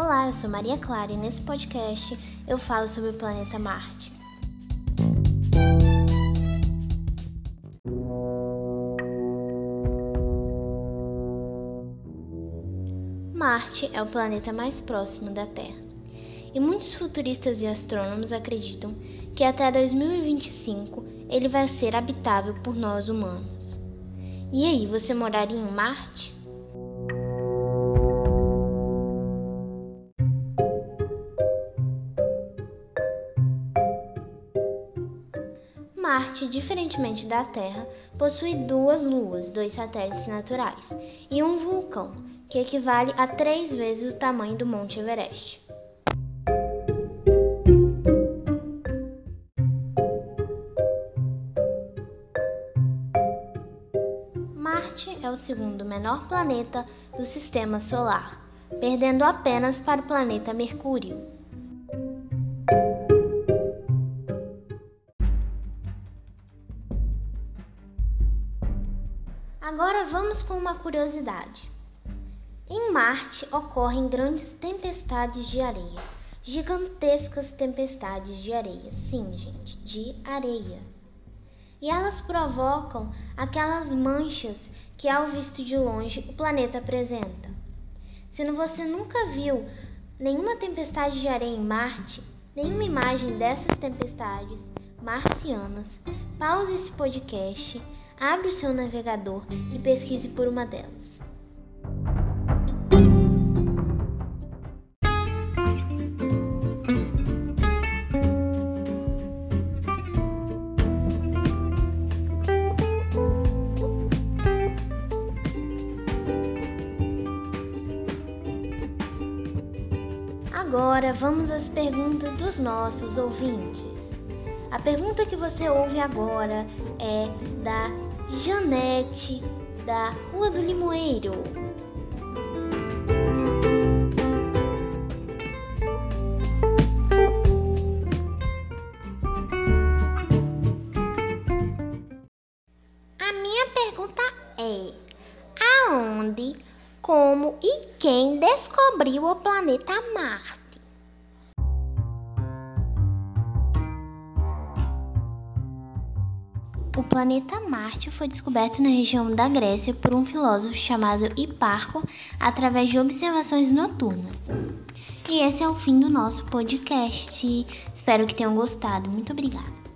Olá, eu sou Maria Clara e nesse podcast eu falo sobre o planeta Marte. Marte é o planeta mais próximo da Terra. E muitos futuristas e astrônomos acreditam que até 2025 ele vai ser habitável por nós humanos. E aí, você moraria em Marte? Marte, diferentemente da Terra, possui duas luas, dois satélites naturais e um vulcão, que equivale a três vezes o tamanho do Monte Everest. Marte é o segundo menor planeta do Sistema Solar, perdendo apenas para o planeta Mercúrio. Agora vamos com uma curiosidade. Em Marte ocorrem grandes tempestades de areia, gigantescas tempestades de areia, sim, gente, de areia. E elas provocam aquelas manchas que, ao visto de longe, o planeta apresenta. Se você nunca viu nenhuma tempestade de areia em Marte, nenhuma imagem dessas tempestades marcianas, pause esse podcast Abre o seu navegador e pesquise por uma delas. Agora vamos às perguntas dos nossos ouvintes. A pergunta que você ouve agora é da Janete, da Rua do Limoeiro. A minha pergunta é: aonde, como e quem descobriu o planeta Marte? O planeta Marte foi descoberto na região da Grécia por um filósofo chamado Hiparco através de observações noturnas. E esse é o fim do nosso podcast. Espero que tenham gostado. Muito obrigada.